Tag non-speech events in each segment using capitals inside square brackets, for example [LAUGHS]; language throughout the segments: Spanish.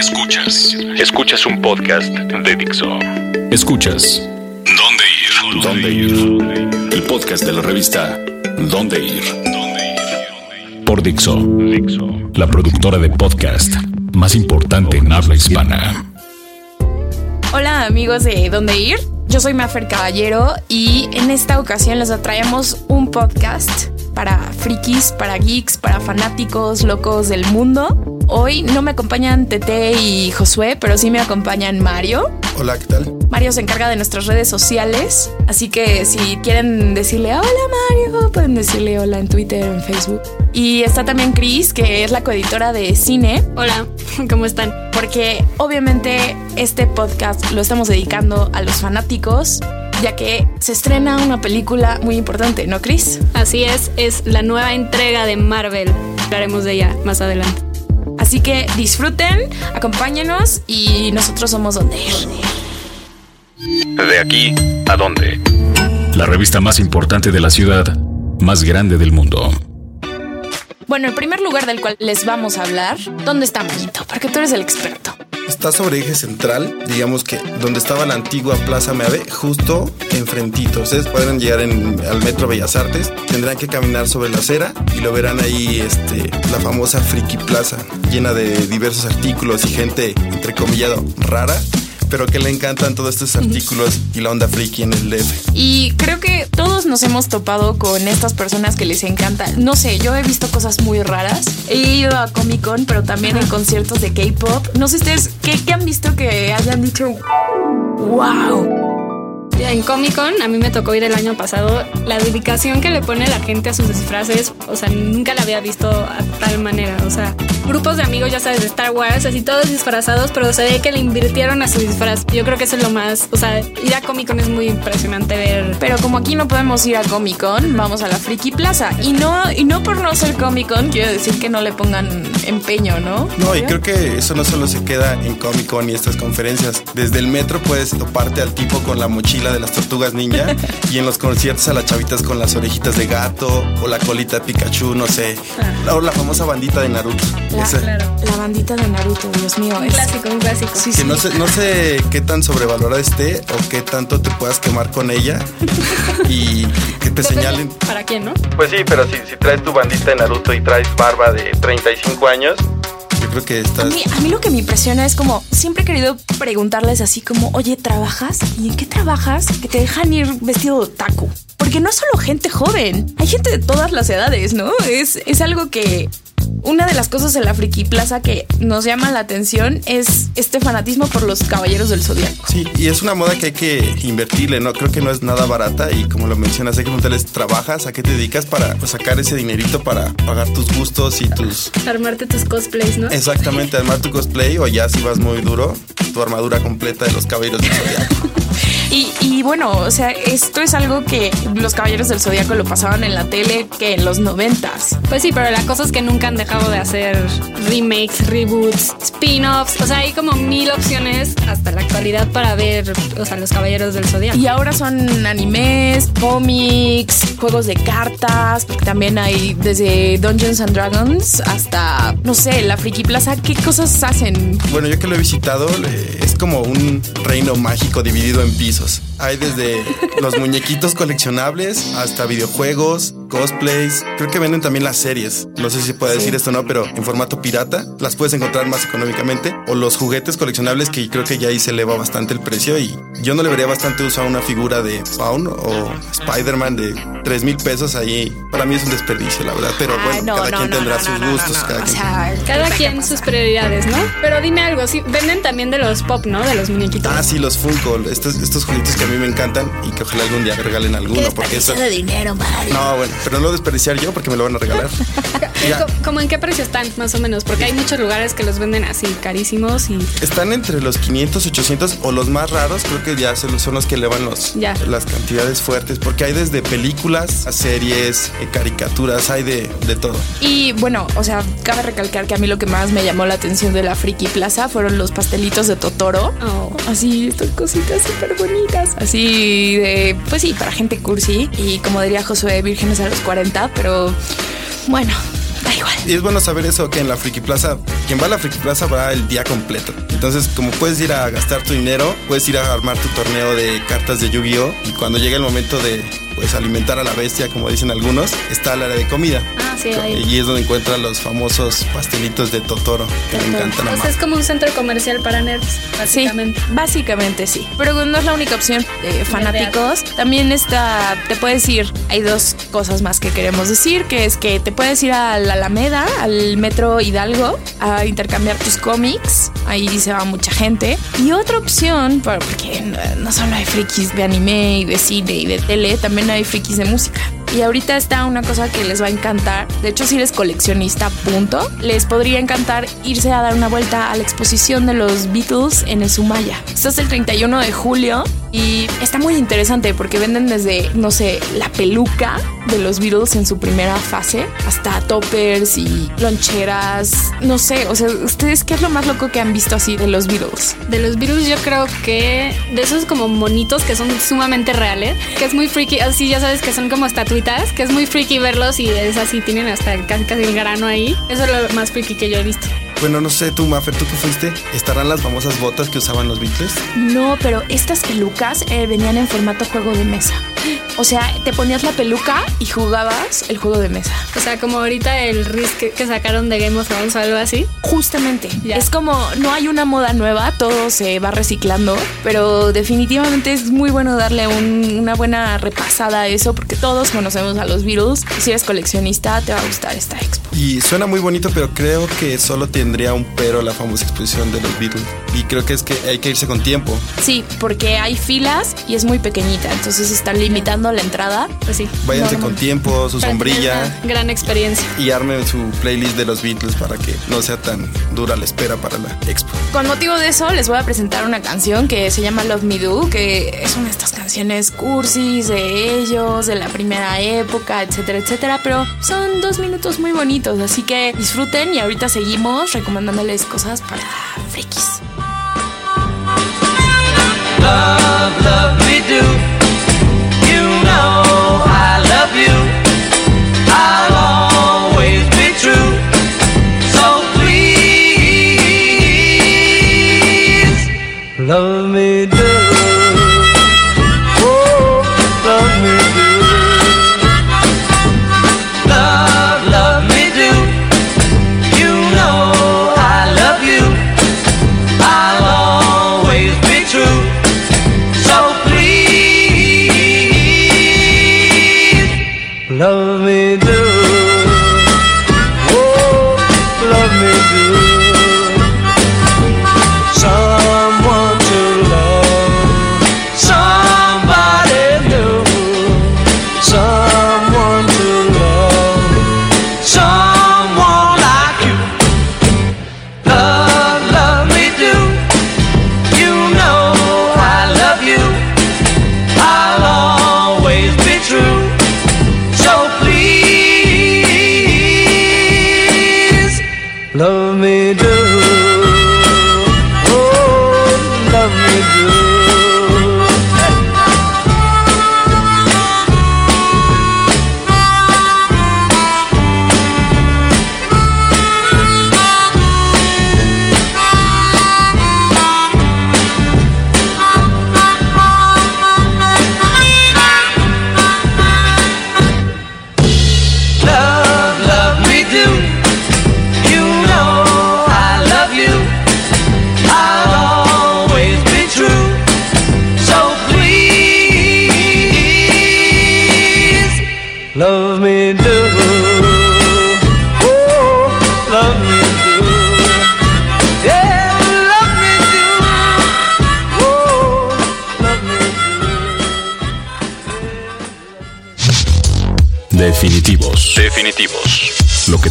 Escuchas. Escuchas un podcast de Dixo. Escuchas. ¿Dónde ir? ¿Dónde ir? El podcast de la revista ¿Dónde ir? Por Dixo. Dixo. La productora de podcast más importante en habla hispana. Hola amigos de ¿Dónde ir? Yo soy Mafer Caballero y en esta ocasión les atraemos un podcast para frikis, para geeks, para fanáticos locos del mundo. Hoy no me acompañan Tete y Josué, pero sí me acompañan Mario. Hola, ¿qué tal? Mario se encarga de nuestras redes sociales, así que si quieren decirle hola Mario, pueden decirle hola en Twitter, en Facebook. Y está también Chris, que es la coeditora de cine. Hola, [LAUGHS] ¿cómo están? Porque obviamente este podcast lo estamos dedicando a los fanáticos ya que se estrena una película muy importante, ¿no, Chris? Así es, es la nueva entrega de Marvel. Hablaremos de ella más adelante. Así que disfruten, acompáñenos y nosotros somos donde ir. De aquí a dónde. La revista más importante de la ciudad, más grande del mundo. Bueno, el primer lugar del cual les vamos a hablar, ¿dónde está Mayito? Porque tú eres el experto. Está sobre eje central, digamos que donde estaba la antigua Plaza Meave, justo enfrentito. Ustedes podrán llegar en, al Metro Bellas Artes, tendrán que caminar sobre la acera y lo verán ahí, este, la famosa Friki Plaza, llena de diversos artículos y gente, entrecomillado, rara pero que le encantan todos estos artículos y la onda friki en el DF. Y creo que todos nos hemos topado con estas personas que les encantan. No sé, yo he visto cosas muy raras. He ido a Comic Con, pero también en conciertos de K-pop. No sé ustedes, ¿qué, ¿qué, han visto que hayan dicho? ¡Wow! En Comic Con a mí me tocó ir el año pasado. La dedicación que le pone la gente a sus disfraces, o sea, nunca la había visto a tal manera. O sea, grupos de amigos, ya sabes, de Star Wars, así todos disfrazados, pero se ve que le invirtieron a su disfraz. Yo creo que eso es lo más, o sea, ir a Comic Con es muy impresionante ver. Pero como aquí no podemos ir a Comic Con, vamos a la Friki Plaza. Y no, y no por no ser Comic Con, quiero decir que no le pongan empeño, ¿no? No, y creo que eso no solo se queda en Comic Con y estas conferencias. Desde el metro puedes toparte al tipo con la mochila de las tortugas ninja y en los conciertos a las chavitas con las orejitas de gato o la colita de Pikachu, no sé. Ah. O la famosa bandita de Naruto. La, claro. la bandita de Naruto, Dios mío. Un clásico, un clásico. Sí, que sí. No, sé, no sé qué tan sobrevalorada esté o qué tanto te puedas quemar con ella y que te [LAUGHS] señalen. ¿Para quién, no? Pues sí, pero si, si traes tu bandita de Naruto y traes barba de 35 años, yo creo que estás... A mí, a mí, lo que me impresiona es como, siempre he querido preguntarles así como, oye, ¿trabajas? ¿Y en qué trabajas? Que te dejan ir vestido de taco. Porque no es solo gente joven, hay gente de todas las edades, ¿no? Es, es algo que una de las cosas en la Friki Plaza que nos llama la atención es este fanatismo por los caballeros del zodiaco. Sí, y es una moda que hay que invertirle, ¿no? Creo que no es nada barata y como lo mencionas, hay que preguntarles, ¿trabajas? ¿A qué te dedicas para pues, sacar ese dinerito para pagar tus gustos y tus... Armarte tus cosplays, ¿no? Exactamente, armar tu cosplay o ya si vas muy duro, tu armadura completa de los caballeros del zodiaco. [LAUGHS] Y, y, bueno, o sea, esto es algo que los Caballeros del Zodíaco lo pasaban en la tele que en los noventas. Pues sí, pero la cosa es que nunca han dejado de hacer remakes, reboots, spin-offs. O sea, hay como mil opciones hasta la actualidad para ver, o sea, los Caballeros del Zodíaco. Y ahora son animes, cómics, juegos de cartas, porque también hay desde Dungeons and Dragons hasta, no sé, la Friki Plaza. ¿Qué cosas hacen? Bueno, yo que lo he visitado, es como un reino mágico dividido en pisos. Hay desde los muñequitos coleccionables hasta videojuegos, cosplays. Creo que venden también las series. No sé si se puede decir esto o no, pero en formato pirata las puedes encontrar más económicamente. O los juguetes coleccionables que creo que ya ahí se eleva bastante el precio. Y yo no le vería bastante uso a una figura de Spawn o Spider-Man de 3 mil pesos ahí. Para mí es un desperdicio, la verdad. Pero bueno, no, cada no, quien no, tendrá sus gustos. cada, quien. Sea, cada quien sus prioridades, ¿no? Pero dime algo, sí, venden también de los pop, ¿no? De los muñequitos. Ah, sí, los Funko. Estos, estos juguetes que a mí me encantan y que ojalá algún día regalen alguno. ¿Qué porque eso. de dinero, Mario. No, bueno, pero no lo desperdiciar yo porque me lo van a regalar. [LAUGHS] ¿Cómo en qué precio están, más o menos? Porque hay muchos lugares que los venden así carísimos y. Están entre los 500, 800 o los más raros, creo que ya son los que elevan los, ya. las cantidades fuertes, porque hay desde películas a series, caricaturas, hay de, de todo. Y bueno, o sea, cabe recalcar que a mí lo que más me llamó la atención de la Friki Plaza fueron los pastelitos de Totoro. Oh. Así, estas cositas súper bonitas. Así de, pues sí, para gente cursi. Y como diría Josué, vírgenes a los 40, pero bueno, da igual. Y es bueno saber eso, que en la Friki Plaza, quien va a la Friki Plaza va el día completo. Entonces, como puedes ir a gastar tu dinero, puedes ir a armar tu torneo de cartas de Yu-Gi-Oh! Y cuando llegue el momento de pues alimentar a la bestia, como dicen algunos, está el área de comida. Ah, sí, ahí. Y es donde encuentran los famosos pastelitos de Totoro, que me encantan Majo. es como un centro comercial para nerds, Sí, básicamente. básicamente sí. Pero no es la única opción de fanáticos. También está, te puedes ir. Hay dos cosas más que queremos decir, que es que te puedes ir a la Alameda, al Metro Hidalgo, a intercambiar tus cómics. Ahí se va mucha gente. Y otra opción, por- porque no, no solo hay frikis de anime y de cine y de tele, también hay frikis de música. Y ahorita está una cosa que les va a encantar. De hecho, si eres coleccionista, punto, les podría encantar irse a dar una vuelta a la exposición de los Beatles en el Sumaya. Esto es el 31 de julio y está muy interesante porque venden desde, no sé, la peluca de los Beatles en su primera fase hasta toppers y loncheras. No sé, o sea, ¿ustedes qué es lo más loco que han visto así de los Beatles? De los virus yo creo que de esos como monitos que son sumamente reales, que es muy freaky, así ya sabes que son como que es muy freaky verlos y es así, tienen hasta casi casi el grano ahí. Eso es lo más freaky que yo he visto. Bueno, no sé, tú, Maffer, ¿tú que fuiste? ¿Estarán las famosas botas que usaban los Beatles? No, pero estas pelucas eh, venían en formato juego de mesa. O sea, te ponías la peluca y jugabas el juego de mesa. O sea, como ahorita el Risk que, que sacaron de Game of Thrones o algo así. Justamente. Ya. Es como, no hay una moda nueva, todo se va reciclando, pero definitivamente es muy bueno darle un- una buena repasada a eso porque todos conocemos a los Beatles. Si eres coleccionista, te va a gustar esta expo. Y suena muy bonito, pero creo que solo tendría un pero la famosa exposición de los Beatles. Y creo que es que hay que irse con tiempo. Sí, porque hay filas y es muy pequeñita, entonces están limitando la entrada. Pues sí. Váyanse No, no, con tiempo, su sombrilla. Gran experiencia. Y armen su playlist de los Beatles para que no sea tan dura la espera para la expo. Con motivo de eso, les voy a presentar una canción que se llama Love Me Do, que es una de estas canciones cursis de ellos, de la primera época, etcétera, etcétera. Pero son dos minutos muy bonitos, así que disfruten y ahorita seguimos recomendándoles cosas para frikis.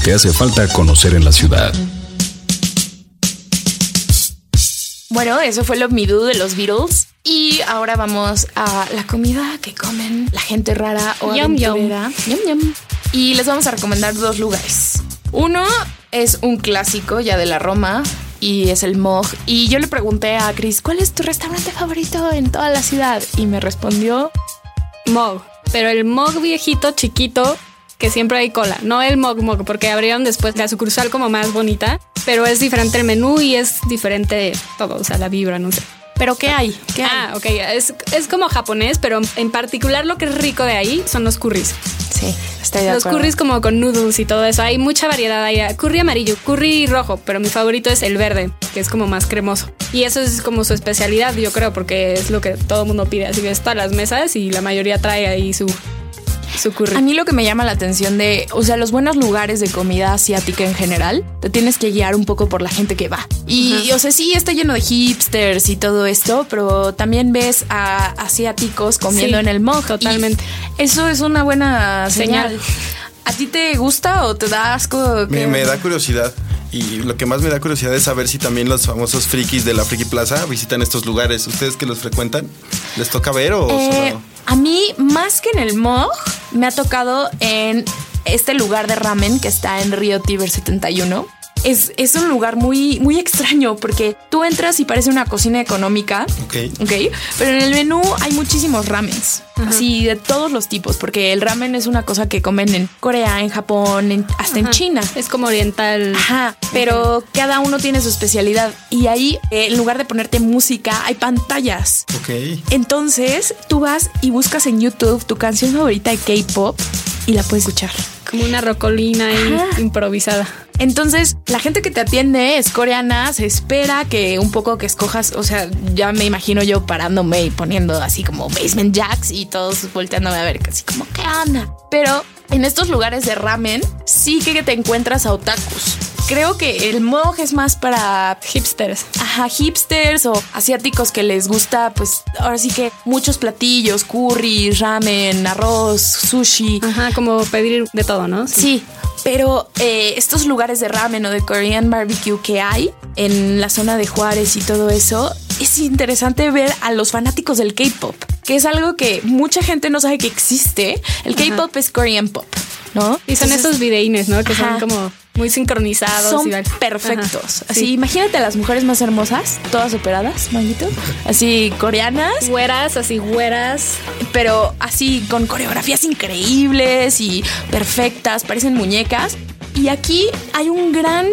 Que hace falta conocer en la ciudad. Bueno, eso fue Love Me Do de los Beatles. Y ahora vamos a la comida que comen la gente rara o Yum, aventurera. Yum, yum. Y les vamos a recomendar dos lugares. Uno es un clásico ya de la Roma y es el Mog. Y yo le pregunté a Chris, ¿cuál es tu restaurante favorito en toda la ciudad? Y me respondió, Mog. Pero el Mog viejito, chiquito, que siempre hay cola. No el Mog Mog, porque abrieron después la sucursal como más bonita, pero es diferente el menú y es diferente todo, o sea, la vibra, no sé. ¿Pero qué hay? ¿Qué hay? Ah, ok, es, es como japonés, pero en particular lo que es rico de ahí son los curries. Sí, estoy de Los acuerdo. curries como con noodles y todo eso. Hay mucha variedad. Hay curry amarillo, curry rojo, pero mi favorito es el verde, que es como más cremoso. Y eso es como su especialidad, yo creo, porque es lo que todo el mundo pide. Así que está a las mesas y la mayoría trae ahí su, su curry. A mí lo que me llama la atención de, o sea, los buenos lugares de comida asiática en general, te tienes que guiar un poco por la gente que va. Y, o sea, sí, está lleno de hipsters y todo esto, pero también ves a asiáticos comiendo Sí, en el mog. totalmente. Eso es una buena señal. Señal. ¿A ti te gusta o te da asco? Me, da curiosidad. Y lo que más me da curiosidad es saber si también los famosos frikis de la Friki Plaza visitan estos lugares. ¿Ustedes que los frecuentan? ¿Les toca ver o Eh, solo- a mí, más que en el Mog, me ha tocado en este lugar de ramen que está en Río Tiber 71. Es, es un lugar muy, muy extraño porque tú entras y parece una cocina económica. Ok. Ok, pero en el menú hay muchísimos ramens, así de todos los tipos, porque el ramen es una cosa que comen en Corea, en Japón, en- hasta en. China. Es como oriental. Ajá, pero cada uno tiene su especialidad y ahí, eh, en lugar de ponerte música, hay pantallas. Ok. Entonces tú vas y buscas en YouTube tu canción favorita de K-pop y la puedes escuchar. Como una rocolina ahí improvisada. Entonces, la gente que te atiende es coreana, se espera que un poco que escojas, o sea, ya me imagino yo parándome y poniendo así como basement jacks y todos volteándome a ver, así como, ¿qué onda? Pero en estos lugares de ramen sí que te encuentras a otakus. Creo que el moj es más para Hipsters. Ajá, hipsters o asiáticos que les gusta, pues ahora sí que muchos platillos, curry, ramen, arroz, sushi. Ajá, como pedir de todo, ¿no? Sí, pero eh, estos lugares de ramen o de Korean barbecue que hay en la zona de Juárez y todo eso, es interesante ver a los fanáticos del K-pop, que es algo que mucha gente no sabe que existe. El K-pop es Korean pop, ¿no? Y son Entonces, esos videínes, ¿no? Que Ajá. son como muy sincronizados. son y perfectos. Ajá, Así, sí. imagínate a las mujeres más hermosas, todas operadas, manguito. Así, coreanas, Güeras, así güeras. pero así con coreografías increíbles y perfectas, parecen muñecas. Y aquí hay un gran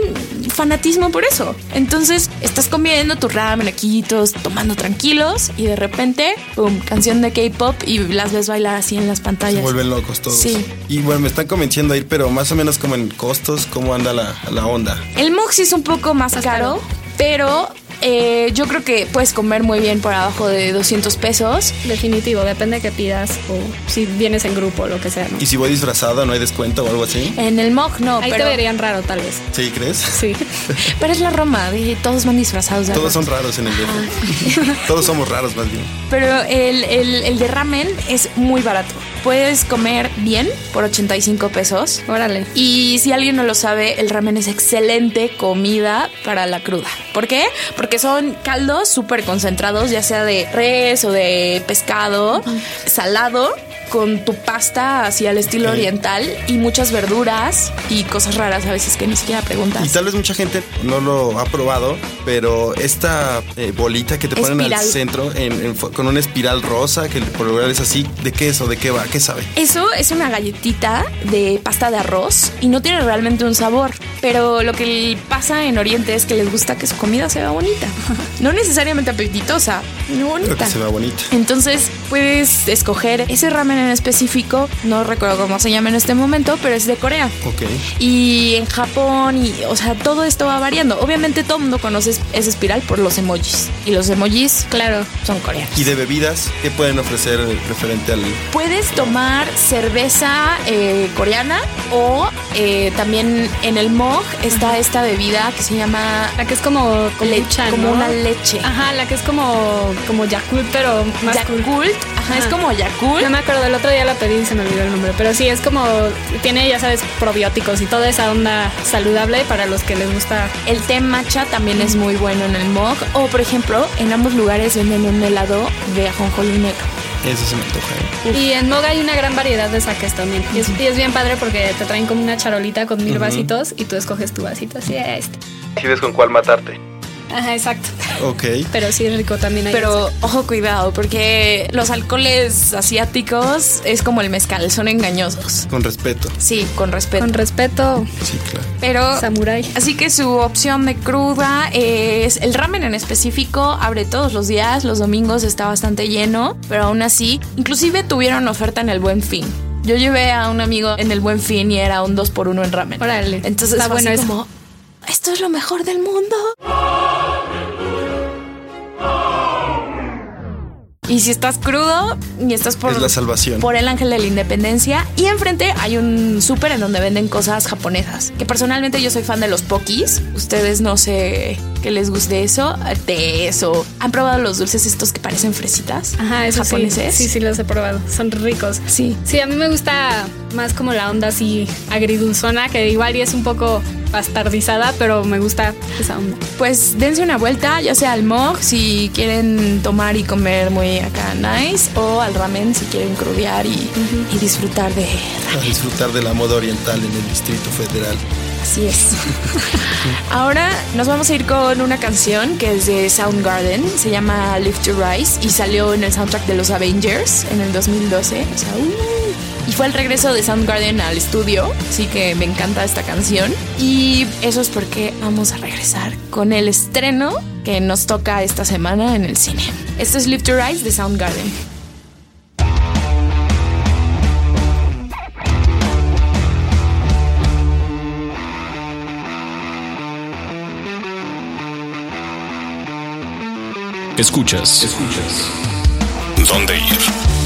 fanatismo por eso. Entonces estás comiendo tu ramen aquí, todos tomando tranquilos y de repente, pum, canción de K-pop y las ves bailar así en las Se pantallas. vuelven locos todos. Sí. Y bueno, me están convenciendo a ir, pero más o menos como en costos, ¿cómo anda la, la onda? El Moxie es un poco más, Más caro, caro. pero eh, yo creo que puedes comer muy bien por abajo de 200 pesos. Definitivo, depende de qué pidas o si vienes en grupo o lo que sea. ¿no? Y si voy disfrazada, ¿no hay descuento o algo así? En el Mog no, Ahí pero, te verían raro, tal vez. ¿Sí, crees? Sí. [LAUGHS] pero es la Roma, todos van disfrazados de Todos arroz. son raros en el DF. Todos somos raros más bien. Pero el, el, el de ramen es muy barato. Puedes comer bien por 85 pesos. Órale. Y si alguien no lo sabe, el ramen es excelente comida para la cruda. ¿Por qué? Porque son caldos súper concentrados, ya sea de res o de pescado, salado, con tu pasta así al estilo oriental y muchas verduras y cosas raras a veces que ni siquiera Y preguntas. tal vez mucha gente no lo ha probado, pero esta eh, bolita que te ponen Espiral. al centro en- en fo- con una espiral rosa, que por lo general es así, ¿de qué es o de qué va? ¿Qué sabe? Eso es una galletita de pasta de arroz y no tiene realmente un sabor. Pero lo que pasa en Oriente es que les gusta que su comida se vea bonita. [LAUGHS] No necesariamente apetitosa, no Pero bonita. que se vea bonita. Entonces puedes escoger ese ramen en específico, no recuerdo cómo se llama en este momento, pero es de Corea. Ok. Y en Japón, y, o sea, todo esto va variando. Obviamente todo el mundo conoce esa espiral por los emojis. Y los emojis, Claro. son coreanos. ¿Y de bebidas qué pueden ofrecer referente al... Puedes tomar cerveza eh, coreana o eh, también en el mog está esta bebida que se llama La que es como le- kombucha, como ¿no? una leche. Ajá, la que es como, como Yakult, pero más cool. Yakult. Ajá, es como Yakult. No me acuerdo, el otro día la pedí y se me olvidó el nombre. Pero sí, es como. Tiene, ya sabes, probióticos y toda esa onda saludable para los que les gusta. El té matcha también es muy bueno en el mog. O, por ejemplo, en ambos lugares venden un helado de ajonjolí negro. Eso se me antoja. ¿eh? Y en Moga hay una gran variedad de saques también. Y es, y es bien padre porque te traen como una charolita con mil vasitos y tú escoges tu vasito así. Este. ¿Decides con cuál matarte? Ajá, exacto. Ok. Pero sí es rico también. hay Pero ojo, cuidado, porque los alcoholes asiáticos es como el mezcal, son engañosos. Con respeto. Sí, con respeto. Con respeto, Sí, claro. Pero samurai. Así que su opción de cruda es el ramen en específico, abre todos los días, los domingos está bastante lleno, pero aún así, inclusive tuvieron oferta en el Buen Fin. Yo llevé a un amigo en el Buen Fin y era un 2 por 1 en ramen. Órale. Entonces Está fue bueno como esto es lo mejor del mundo. Y si estás crudo y estás por Es la salvación. por el Ángel de la Independencia y enfrente hay un súper en donde venden cosas japonesas. Que personalmente yo soy fan de los pokis. Ustedes no sé qué les guste eso, de eso. ¿Han probado los dulces estos que parecen fresitas? Ajá, eso sí. japoneses. Sí, sí, los he probado. Son ricos. Sí. Sí, a mí me gusta más como la onda así agridulzona, que igual y es un poco bastardizada, pero me gusta esa onda. Pues dense una vuelta, ya sea al mog si quieren tomar y comer muy acá nice, o al ramen si quieren crudear y, y disfrutar de A disfrutar de la moda oriental en el Distrito Federal. Así es. Ahora nos vamos a ir con una canción que es de Soundgarden, se llama Lift to Rise y salió en el soundtrack de los Avengers en el 2012. O sea, uh, y fue el regreso de Soundgarden al estudio, así que me encanta esta canción. Y eso es porque vamos a regresar con el estreno que nos toca esta semana en el cine. Esto es Lift to Rise de Soundgarden. Escuchas. Escuchas. ¿Dónde ir?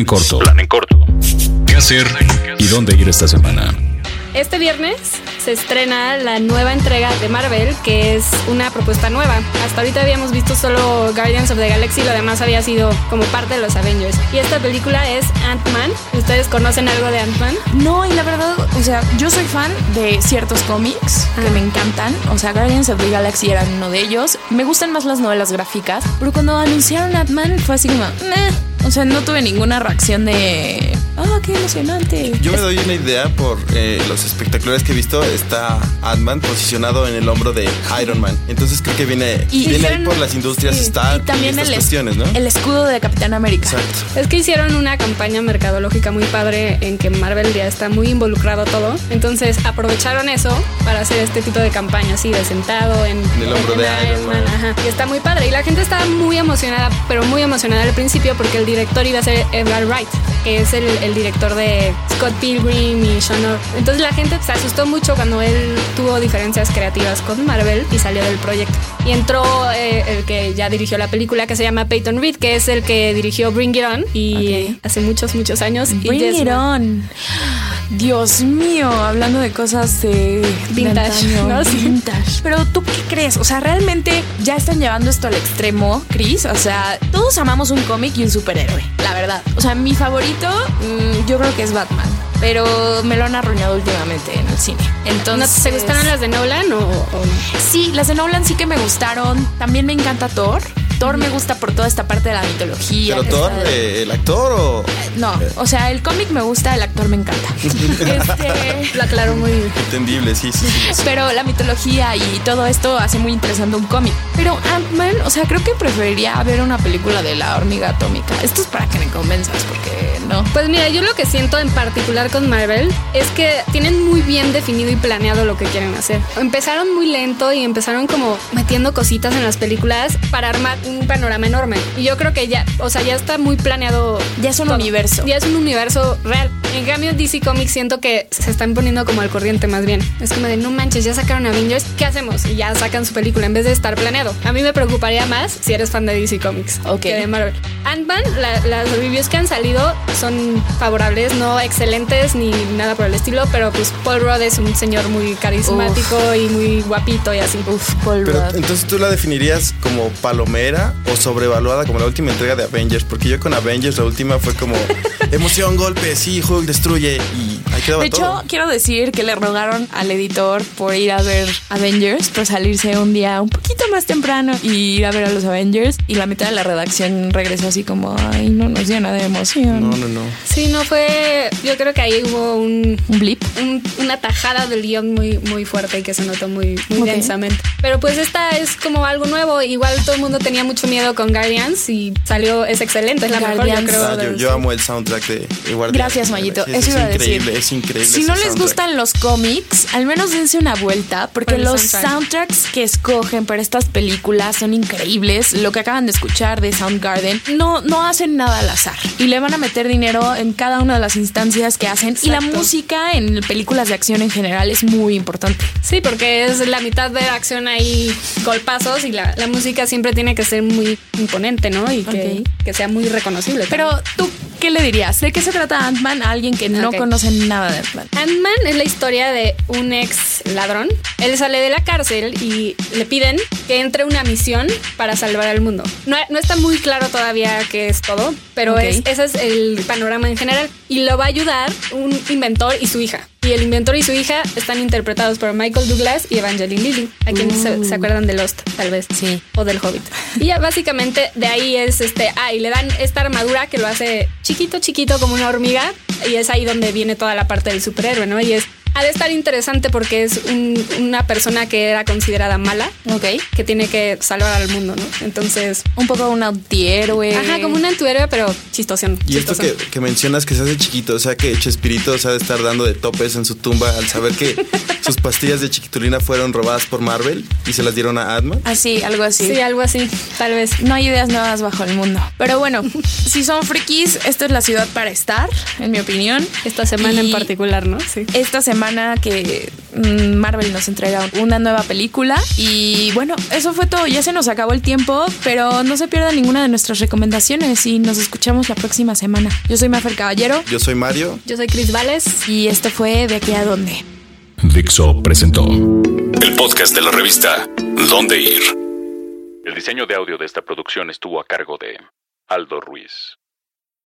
En corto. Plan en corto. ¿Qué hacer y dónde ir esta semana? Este viernes se estrena la nueva entrega de Marvel, que es una propuesta nueva. Hasta ahorita habíamos visto solo Guardians of the Galaxy, lo demás había sido como parte de los Avengers. Y esta película es Ant-Man. ¿Ustedes conocen algo de Ant-Man? No, y la verdad, o sea, yo soy fan de ciertos cómics que Ah. me encantan. O sea, Guardians of the Galaxy eran uno de ellos. Me gustan más las novelas gráficas, pero cuando anunciaron Ant-Man fue así como, "Meh". O sea, no tuve ninguna reacción de, ah, qué emocionante. Yo me doy una idea por eh, los espectaculares que he visto. Está Ant-Man posicionado en el hombro de Iron Man. Entonces creo que viene, Y- viene ahí por las industrias sí, Stark y también estas el, es- cuestiones, ¿no? el escudo de Capitán América. Exacto. Es que hicieron una campaña mercadológica muy padre en que Marvel ya está muy involucrado todo. Entonces aprovecharon eso para hacer este tipo de campaña así de sentado en, En el hombro de Iron Man. Ajá. Y está muy padre. Y la gente estaba muy emocionada, pero muy emocionada al principio porque el director iba a ser Edgar Wright, que es el, el director de Scott Pilgrim y Sean Entonces la gente se asustó mucho cuando él tuvo diferencias creativas con Marvel y salió del proyecto. Y entró eh, el que ya dirigió la película que se llama Peyton Reed, que es el que dirigió Bring It On y hace muchos, muchos años. Bring it on. Dios mío, hablando de cosas de de Vintage, antaño, ¿no? Vintage. Pero tú qué crees? O sea, realmente ya están llevando esto al extremo, Chris. O sea, todos amamos un cómic y un superhéroe, la verdad. O sea, mi favorito, yo creo que es Batman. Pero me lo han arruinado últimamente en el cine. ¿No Entonces, ¿Te gustaron las de Nolan o, o- Sí, las de Nolan sí que me gustaron. También me encanta Thor. Thor me gusta por toda esta parte de la mitología. Pero Thor, de- eh, el actor o No, o sea, el cómic me gusta, el actor me encanta. [LAUGHS] Este, lo aclaró muy bien? entendible, sí, sí, sí. pero la mitología y todo esto hace muy interesante un cómic. Pero Ant-Man, o sea, creo que preferiría ver una película de la hormiga atómica. Esto es para que me convenzas, porque no. Pues mira, yo lo que siento en particular con Marvel es que tienen muy bien definido y planeado lo que quieren hacer. Empezaron muy lento y empezaron como metiendo cositas en las películas para armar un panorama enorme. Y yo creo que ya, o sea, ya está muy planeado. Ya es un todo. universo. Ya es un universo real. En cambio, DC Comics siento que se están poniendo como al corriente más bien. Es como de, no manches, ya sacaron Avengers, ¿qué hacemos? Y ya sacan su película en vez de estar planeado. A mí me preocuparía más si eres fan de DC Comics Ok. que de Marvel. Ant-Man, la- las reviews que han salido son favorables, no excelentes ni nada por el estilo, pero pues Paul Rudd es un señor muy carismático y muy guapito y así. Uf, Paul Pero Rudd. entonces tú la definirías como palomera o sobrevaluada como la última entrega de Avengers, porque yo con Avengers la última fue como [LAUGHS] emoción, golpe, sí, Hulk destruye y ahí quedaba De hecho, todo. quiero decir que le rogaron al editor por ir a ver Avengers, por salirse un día un poquito más temprano y ir a ver a los Avengers. Y la mitad de la redacción regresó así como, ay, no nos llena de emoción. No, no, no. Sí, no fue. Yo creo que ahí hubo un. Un blip. un- una tajada del guion muy, muy fuerte y que se notó muy, muy Ok. densamente. Pero pues esta es como algo nuevo. Igual todo el mundo tenía mucho miedo con Guardians y salió, es excelente, es la mejor, yo Guardians. creo. Ah, de yo, los- yo amo el soundtrack de, de Guardianes. Gracias, Mayito. Sí, Eso es iba a decir. increíble, es increíble. Si no les soundtrack. gustan los cómics, al menos dense una vuelta, porque los soundtrack. soundtracks que escogen para estas películas son increíbles. Lo que acaban de escuchar de Soundgarden no, no hacen nada al azar y le van a meter dinero en cada una de las instancias que hacen. Y la música en películas de acción en general es muy importante. Sí, porque es la mitad de acción ahí, golpazos y la, la música siempre tiene que ser muy imponente, ¿no? Y que, que sea muy reconocible. Pero tú, ¿qué le dirías? ¿De qué se trata Ant-Man a alguien que no conoce nada de Ant-Man? Ant-Man es la historia de un ex ladrón. Él sale de la cárcel y le piden que entre una misión para salvar al mundo. No, no está muy claro todavía qué es todo, pero es, ese es el panorama en general. Y lo va a ayudar un inventor y su hija. Y el inventor y su hija están interpretados por Michael Douglas y Evangeline Lilly, a quienes se, se acuerdan de Lost, tal vez. Sí. O del Hobbit. Y ya básicamente de ahí es este. Ah, y le dan esta armadura que lo hace chiquito, chiquito como una hormiga. Y es ahí donde viene toda la parte del superhéroe, ¿no? Y es. Ha de estar interesante porque es un- una persona que era considerada mala, Ok. que tiene que salvar al mundo, ¿no? Entonces. Un poco un antihéroe. Ajá, como un antihéroe, pero chistosón. Y esto que, que mencionas que se hace chiquito, o sea que Chespirito se ha de estar dando de topes en su tumba al saber que [LAUGHS] sus pastillas de chiquitulina fueron robadas por Marvel y se las dieron a Adman. Así, algo así. Sí, algo así, tal vez. No hay ideas nuevas bajo el mundo. Pero bueno, [LAUGHS] si son frikis, esta es la ciudad para estar, en mi opinión. Esta semana Y en particular, ¿no? Sí. Esta semana semana que mm, Marvel nos entrega una nueva película. Y bueno, eso fue todo. Ya se nos acabó el tiempo, pero no se pierda ninguna de nuestras recomendaciones y nos escuchamos la próxima semana. Yo soy Mafer Caballero Yo soy Mario. Yo soy Chris Vales. y esto fue De aquí a dónde. Dixo presentó el podcast de la revista Dónde Ir. El diseño de audio de esta producción estuvo a cargo de Aldo Ruiz.